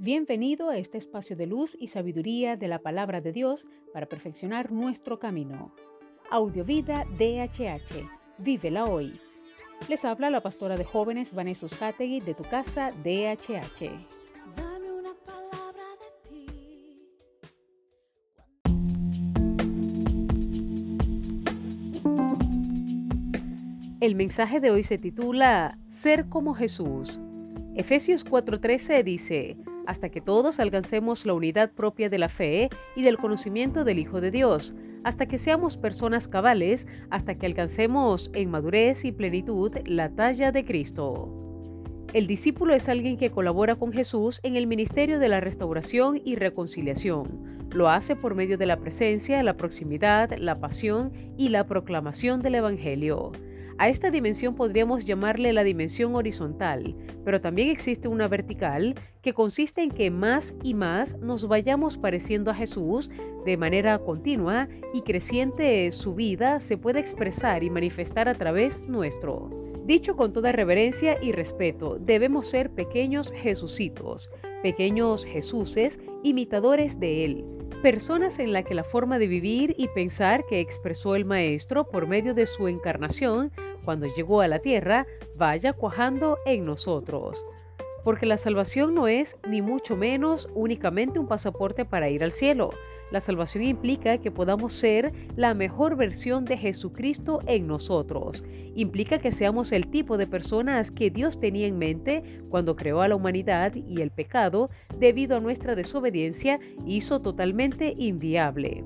Bienvenido a este espacio de luz y sabiduría de la palabra de Dios para perfeccionar nuestro camino. Audiovida DHH. Vívela hoy. Les habla la pastora de jóvenes Vanessa Hategui de tu casa DHH. Dame una palabra de ti. El mensaje de hoy se titula Ser como Jesús. Efesios 4:13 dice, hasta que todos alcancemos la unidad propia de la fe y del conocimiento del Hijo de Dios, hasta que seamos personas cabales, hasta que alcancemos en madurez y plenitud la talla de Cristo. El discípulo es alguien que colabora con Jesús en el ministerio de la restauración y reconciliación. Lo hace por medio de la presencia, la proximidad, la pasión y la proclamación del Evangelio. A esta dimensión podríamos llamarle la dimensión horizontal, pero también existe una vertical que consiste en que más y más nos vayamos pareciendo a Jesús de manera continua y creciente su vida se puede expresar y manifestar a través nuestro. Dicho con toda reverencia y respeto, debemos ser pequeños Jesucitos, pequeños Jesuses, imitadores de Él, personas en la que la forma de vivir y pensar que expresó el Maestro por medio de su encarnación cuando llegó a la tierra vaya cuajando en nosotros. Porque la salvación no es ni mucho menos únicamente un pasaporte para ir al cielo. La salvación implica que podamos ser la mejor versión de Jesucristo en nosotros. Implica que seamos el tipo de personas que Dios tenía en mente cuando creó a la humanidad y el pecado, debido a nuestra desobediencia, hizo totalmente inviable.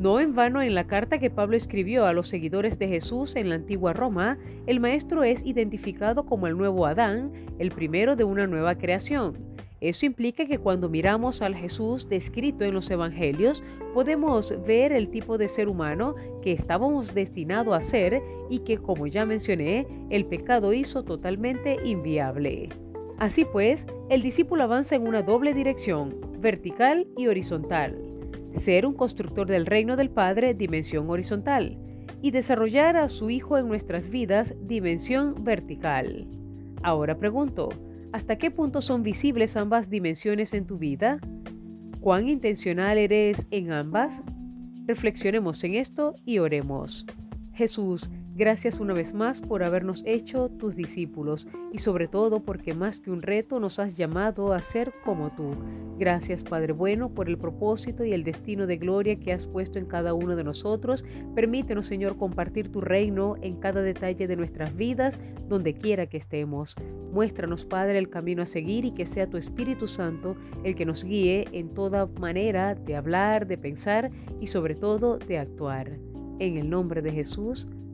No en vano en la carta que Pablo escribió a los seguidores de Jesús en la antigua Roma, el Maestro es identificado como el nuevo Adán, el primero de una nueva creación. Eso implica que cuando miramos al Jesús descrito en los Evangelios, podemos ver el tipo de ser humano que estábamos destinados a ser y que, como ya mencioné, el pecado hizo totalmente inviable. Así pues, el discípulo avanza en una doble dirección, vertical y horizontal ser un constructor del reino del Padre, dimensión horizontal, y desarrollar a su Hijo en nuestras vidas, dimensión vertical. Ahora pregunto, ¿hasta qué punto son visibles ambas dimensiones en tu vida? ¿Cuán intencional eres en ambas? Reflexionemos en esto y oremos. Jesús, Gracias una vez más por habernos hecho tus discípulos y sobre todo porque más que un reto nos has llamado a ser como tú. Gracias Padre bueno por el propósito y el destino de gloria que has puesto en cada uno de nosotros. Permítenos Señor compartir tu reino en cada detalle de nuestras vidas, donde quiera que estemos. Muéstranos Padre el camino a seguir y que sea tu Espíritu Santo el que nos guíe en toda manera de hablar, de pensar y sobre todo de actuar. En el nombre de Jesús.